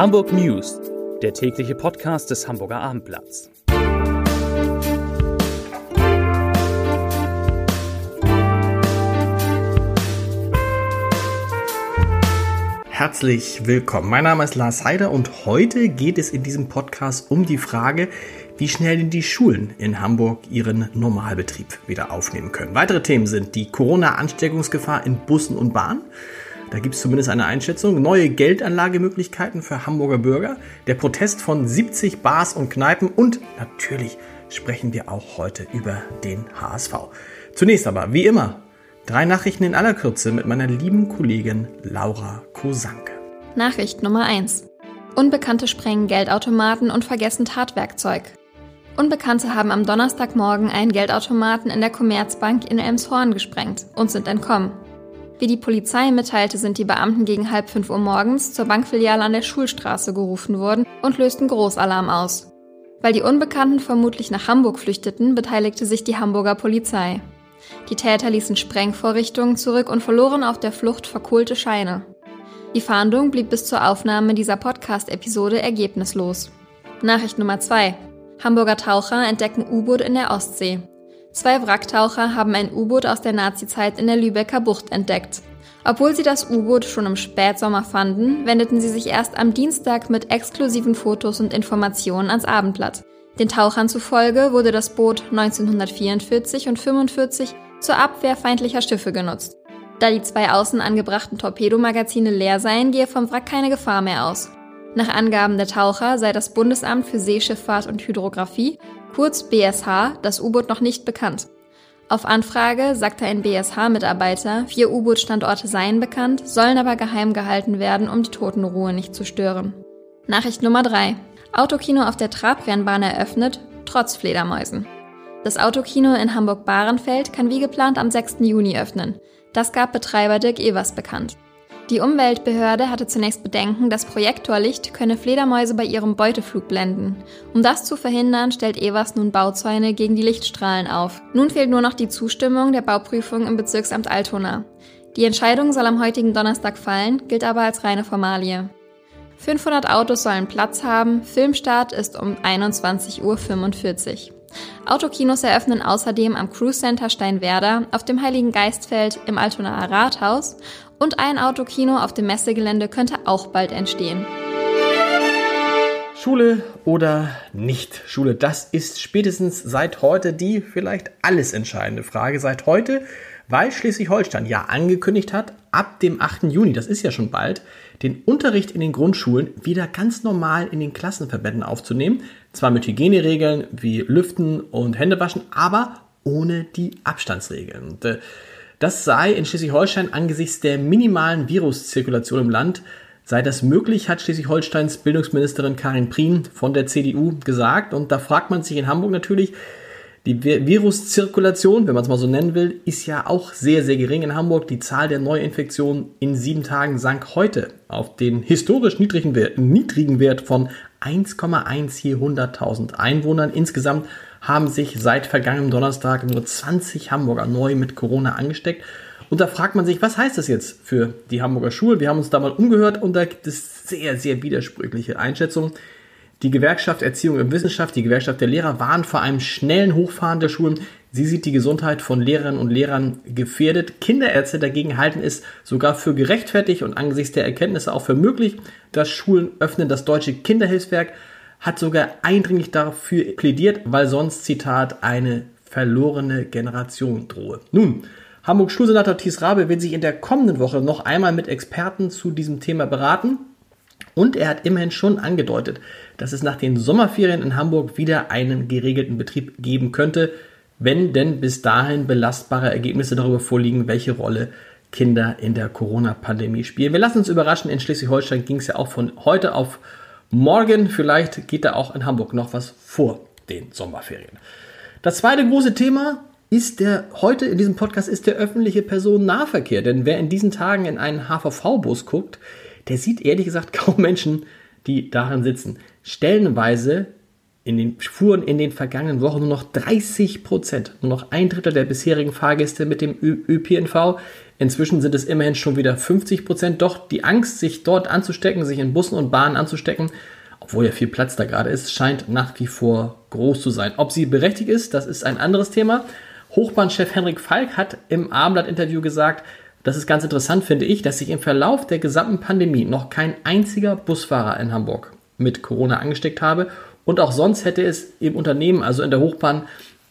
Hamburg News, der tägliche Podcast des Hamburger Abendblatts. Herzlich willkommen. Mein Name ist Lars Heider und heute geht es in diesem Podcast um die Frage, wie schnell denn die Schulen in Hamburg ihren Normalbetrieb wieder aufnehmen können. Weitere Themen sind die Corona-Ansteckungsgefahr in Bussen und Bahnen da gibt es zumindest eine Einschätzung. Neue Geldanlagemöglichkeiten für Hamburger Bürger. Der Protest von 70 Bars und Kneipen. Und natürlich sprechen wir auch heute über den HSV. Zunächst aber, wie immer, drei Nachrichten in aller Kürze mit meiner lieben Kollegin Laura Kosanke. Nachricht Nummer 1. Unbekannte sprengen Geldautomaten und vergessen Tatwerkzeug. Unbekannte haben am Donnerstagmorgen einen Geldautomaten in der Commerzbank in Elmshorn gesprengt und sind entkommen. Wie die Polizei mitteilte, sind die Beamten gegen halb fünf Uhr morgens zur Bankfiliale an der Schulstraße gerufen worden und lösten Großalarm aus. Weil die Unbekannten vermutlich nach Hamburg flüchteten, beteiligte sich die Hamburger Polizei. Die Täter ließen Sprengvorrichtungen zurück und verloren auf der Flucht verkohlte Scheine. Die Fahndung blieb bis zur Aufnahme dieser Podcast-Episode ergebnislos. Nachricht Nummer 2. Hamburger Taucher entdecken U-Boot in der Ostsee. Zwei Wracktaucher haben ein U-Boot aus der Nazizeit in der Lübecker Bucht entdeckt. Obwohl sie das U-Boot schon im Spätsommer fanden, wendeten sie sich erst am Dienstag mit exklusiven Fotos und Informationen ans Abendblatt. Den Tauchern zufolge wurde das Boot 1944 und 1945 zur Abwehr feindlicher Schiffe genutzt. Da die zwei außen angebrachten Torpedomagazine leer seien, gehe vom Wrack keine Gefahr mehr aus. Nach Angaben der Taucher sei das Bundesamt für Seeschifffahrt und Hydrographie kurz BSH, das U-Boot noch nicht bekannt. Auf Anfrage sagte ein BSH-Mitarbeiter, vier U-Boot-Standorte seien bekannt, sollen aber geheim gehalten werden, um die Totenruhe nicht zu stören. Nachricht Nummer 3. Autokino auf der Trabrennbahn eröffnet, trotz Fledermäusen. Das Autokino in Hamburg-Bahrenfeld kann wie geplant am 6. Juni öffnen. Das gab Betreiber Dirk Evers bekannt. Die Umweltbehörde hatte zunächst Bedenken, das Projektorlicht könne Fledermäuse bei ihrem Beuteflug blenden. Um das zu verhindern, stellt Evers nun Bauzäune gegen die Lichtstrahlen auf. Nun fehlt nur noch die Zustimmung der Bauprüfung im Bezirksamt Altona. Die Entscheidung soll am heutigen Donnerstag fallen, gilt aber als reine Formalie. 500 Autos sollen Platz haben, Filmstart ist um 21.45 Uhr. Autokinos eröffnen außerdem am Cruise Center Steinwerder, auf dem Heiligen Geistfeld, im Altonaer Rathaus und ein Autokino auf dem Messegelände könnte auch bald entstehen. Schule oder nicht Schule, das ist spätestens seit heute die vielleicht alles entscheidende Frage. Seit heute, weil Schleswig-Holstein ja angekündigt hat, ab dem 8. Juni, das ist ja schon bald, den Unterricht in den Grundschulen wieder ganz normal in den Klassenverbänden aufzunehmen. Zwar mit Hygieneregeln wie Lüften und Händewaschen, aber ohne die Abstandsregeln. Und, äh, das sei in Schleswig-Holstein angesichts der minimalen Viruszirkulation im Land sei das möglich, hat Schleswig-Holsteins Bildungsministerin Karin Prien von der CDU gesagt. Und da fragt man sich in Hamburg natürlich, die Viruszirkulation, wenn man es mal so nennen will, ist ja auch sehr, sehr gering in Hamburg. Die Zahl der Neuinfektionen in sieben Tagen sank heute auf den historisch niedrigen Wert, niedrigen Wert von 1,1 je 100.000 Einwohnern. Insgesamt haben sich seit vergangenem Donnerstag nur 20 Hamburger neu mit Corona angesteckt. Und da fragt man sich, was heißt das jetzt für die Hamburger Schulen? Wir haben uns da mal umgehört und da gibt es sehr, sehr widersprüchliche Einschätzungen. Die Gewerkschaft Erziehung und Wissenschaft, die Gewerkschaft der Lehrer waren vor einem schnellen Hochfahren der Schulen. Sie sieht die Gesundheit von Lehrerinnen und Lehrern gefährdet. Kinderärzte dagegen halten es sogar für gerechtfertigt und angesichts der Erkenntnisse auch für möglich, dass Schulen öffnen. Das Deutsche Kinderhilfswerk hat sogar eindringlich dafür plädiert, weil sonst, Zitat, eine verlorene Generation drohe. Nun, Hamburg Schulsenator Thies Rabe wird sich in der kommenden Woche noch einmal mit Experten zu diesem Thema beraten. Und er hat immerhin schon angedeutet, dass es nach den Sommerferien in Hamburg wieder einen geregelten Betrieb geben könnte, wenn denn bis dahin belastbare Ergebnisse darüber vorliegen, welche Rolle Kinder in der Corona-Pandemie spielen. Wir lassen uns überraschen, in Schleswig-Holstein ging es ja auch von heute auf morgen. Vielleicht geht da auch in Hamburg noch was vor den Sommerferien. Das zweite große Thema ist der, heute in diesem Podcast ist der öffentliche Personennahverkehr. Denn wer in diesen Tagen in einen HVV-Bus guckt, der sieht ehrlich gesagt kaum Menschen, die darin sitzen. Stellenweise in den, fuhren in den vergangenen Wochen nur noch 30 Prozent, nur noch ein Drittel der bisherigen Fahrgäste mit dem ÖPNV. Inzwischen sind es immerhin schon wieder 50 Prozent. Doch die Angst, sich dort anzustecken, sich in Bussen und Bahnen anzustecken, obwohl ja viel Platz da gerade ist, scheint nach wie vor groß zu sein. Ob sie berechtigt ist, das ist ein anderes Thema. Hochbahnchef Henrik Falk hat im Abendblatt-Interview gesagt, das ist ganz interessant, finde ich, dass sich im Verlauf der gesamten Pandemie noch kein einziger Busfahrer in Hamburg mit Corona angesteckt habe. Und auch sonst hätte es im Unternehmen, also in der Hochbahn,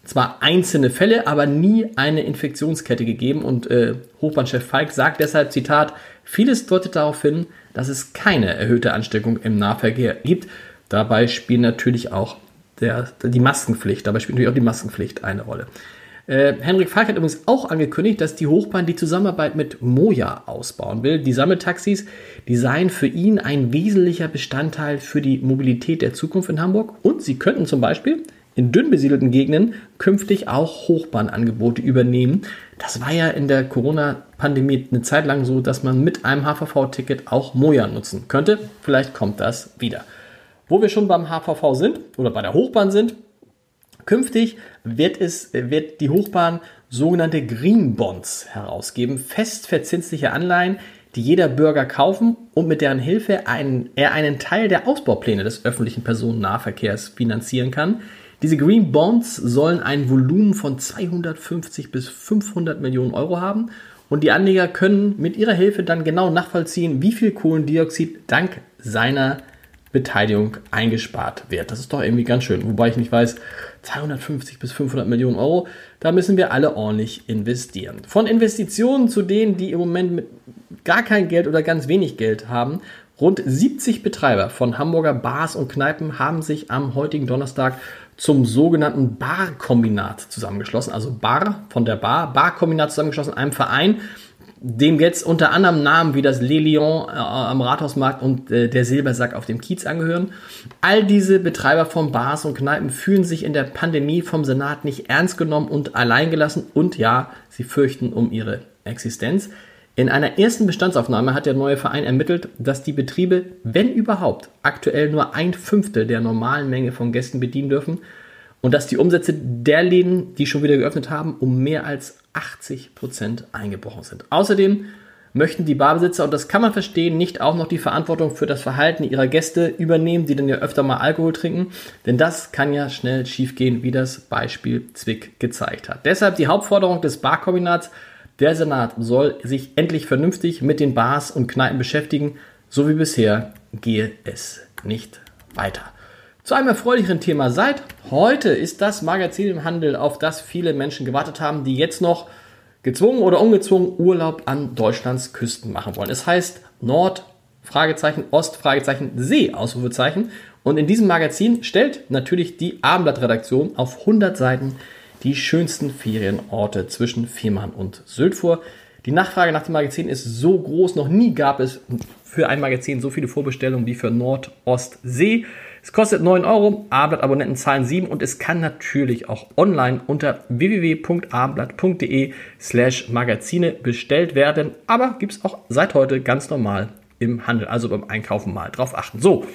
zwar einzelne Fälle, aber nie eine Infektionskette gegeben. Und äh, Hochbahnchef Falk sagt deshalb, Zitat, vieles deutet darauf hin, dass es keine erhöhte Ansteckung im Nahverkehr gibt. Dabei spielt natürlich auch der, die Maskenpflicht, dabei spielt natürlich auch die Maskenpflicht eine Rolle. Äh, Henrik Falk hat übrigens auch angekündigt, dass die Hochbahn die Zusammenarbeit mit Moja ausbauen will. Die Sammeltaxis, die seien für ihn ein wesentlicher Bestandteil für die Mobilität der Zukunft in Hamburg und sie könnten zum Beispiel in dünn besiedelten Gegenden künftig auch Hochbahnangebote übernehmen. Das war ja in der Corona-Pandemie eine Zeit lang so, dass man mit einem HVV-Ticket auch Moja nutzen könnte. Vielleicht kommt das wieder. Wo wir schon beim HVV sind oder bei der Hochbahn sind, Künftig wird, es, wird die Hochbahn sogenannte Green Bonds herausgeben, fest verzinsliche Anleihen, die jeder Bürger kaufen und mit deren Hilfe einen, er einen Teil der Ausbaupläne des öffentlichen Personennahverkehrs finanzieren kann. Diese Green Bonds sollen ein Volumen von 250 bis 500 Millionen Euro haben und die Anleger können mit ihrer Hilfe dann genau nachvollziehen, wie viel Kohlendioxid dank seiner Beteiligung eingespart wird. Das ist doch irgendwie ganz schön. Wobei ich nicht weiß, 250 bis 500 Millionen Euro, da müssen wir alle ordentlich investieren. Von Investitionen zu denen, die im Moment mit gar kein Geld oder ganz wenig Geld haben, Rund 70 Betreiber von Hamburger Bars und Kneipen haben sich am heutigen Donnerstag zum sogenannten Barkombinat zusammengeschlossen. Also Bar von der Bar, Barkombinat zusammengeschlossen, einem Verein, dem jetzt unter anderem Namen wie das Le Lion äh, am Rathausmarkt und äh, der Silbersack auf dem Kiez angehören. All diese Betreiber von Bars und Kneipen fühlen sich in der Pandemie vom Senat nicht ernst genommen und alleingelassen und ja, sie fürchten um ihre Existenz. In einer ersten Bestandsaufnahme hat der neue Verein ermittelt, dass die Betriebe, wenn überhaupt, aktuell nur ein Fünftel der normalen Menge von Gästen bedienen dürfen und dass die Umsätze der Läden, die schon wieder geöffnet haben, um mehr als 80 Prozent eingebrochen sind. Außerdem möchten die Barbesitzer, und das kann man verstehen, nicht auch noch die Verantwortung für das Verhalten ihrer Gäste übernehmen, die dann ja öfter mal Alkohol trinken, denn das kann ja schnell schiefgehen, wie das Beispiel Zwick gezeigt hat. Deshalb die Hauptforderung des Barkombinats, der Senat soll sich endlich vernünftig mit den Bars und Kneipen beschäftigen, so wie bisher gehe es nicht weiter. Zu einem erfreulicheren Thema. Seit heute ist das Magazin im Handel, auf das viele Menschen gewartet haben, die jetzt noch gezwungen oder ungezwungen Urlaub an Deutschlands Küsten machen wollen. Es heißt Nord, Fragezeichen, Ost, Fragezeichen, See, Ausrufezeichen. Und in diesem Magazin stellt natürlich die Abendblattredaktion auf 100 Seiten die schönsten Ferienorte zwischen Fehmarn und Sylt vor. Die Nachfrage nach dem Magazin ist so groß, noch nie gab es für ein Magazin so viele Vorbestellungen wie für Nord, Ost, See. Es kostet 9 Euro, Abendblatt-Abonnenten zahlen 7 und es kann natürlich auch online unter www.abendblatt.de slash Magazine bestellt werden. Aber gibt es auch seit heute ganz normal im Handel, also beim Einkaufen mal drauf achten. So,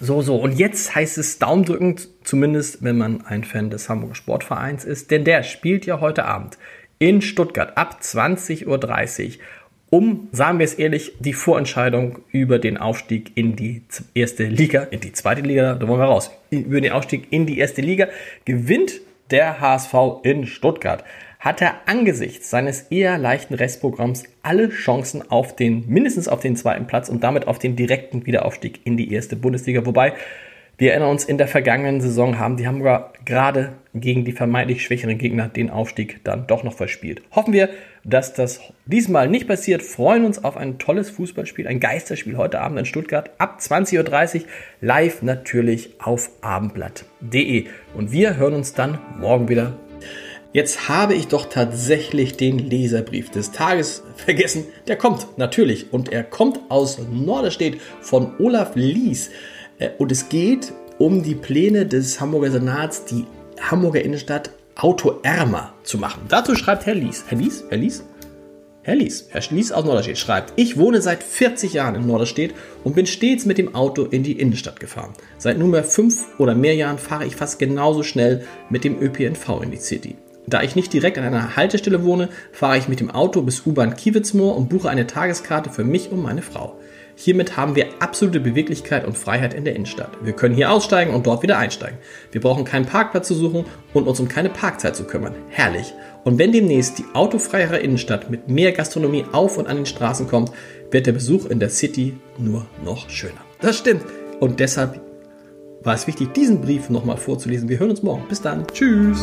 so, so. Und jetzt heißt es Daumen drücken, zumindest wenn man ein Fan des Hamburger Sportvereins ist, denn der spielt ja heute Abend in Stuttgart ab 20.30 Uhr um, sagen wir es ehrlich, die Vorentscheidung über den Aufstieg in die erste Liga, in die zweite Liga, da wollen wir raus, über den Aufstieg in die erste Liga, gewinnt der HSV in Stuttgart. Hat er angesichts seines eher leichten Restprogramms alle Chancen auf den, mindestens auf den zweiten Platz und damit auf den direkten Wiederaufstieg in die erste Bundesliga. Wobei, wir erinnern uns, in der vergangenen Saison haben die Hamburger gerade gegen die vermeintlich schwächeren Gegner den Aufstieg dann doch noch verspielt. Hoffen wir, dass das diesmal nicht passiert. Freuen uns auf ein tolles Fußballspiel, ein Geisterspiel heute Abend in Stuttgart ab 20.30 Uhr live natürlich auf abendblatt.de. Und wir hören uns dann morgen wieder. Jetzt habe ich doch tatsächlich den Leserbrief des Tages vergessen. Der kommt natürlich und er kommt aus Norderstedt von Olaf Lies. Äh, und es geht um die Pläne des Hamburger Senats, die Hamburger Innenstadt autoärmer zu machen. Dazu schreibt Herr Lies. Herr Lies? Herr Lies? Herr Lies, Herr Lies aus Norderstedt schreibt, ich wohne seit 40 Jahren in Norderstedt und bin stets mit dem Auto in die Innenstadt gefahren. Seit nunmehr fünf oder mehr Jahren fahre ich fast genauso schnell mit dem ÖPNV in die City. Da ich nicht direkt an einer Haltestelle wohne, fahre ich mit dem Auto bis U-Bahn Kiewitzmoor und buche eine Tageskarte für mich und meine Frau. Hiermit haben wir absolute Beweglichkeit und Freiheit in der Innenstadt. Wir können hier aussteigen und dort wieder einsteigen. Wir brauchen keinen Parkplatz zu suchen und uns um keine Parkzeit zu kümmern. Herrlich. Und wenn demnächst die autofreiere Innenstadt mit mehr Gastronomie auf und an den Straßen kommt, wird der Besuch in der City nur noch schöner. Das stimmt. Und deshalb war es wichtig, diesen Brief nochmal vorzulesen. Wir hören uns morgen. Bis dann. Tschüss.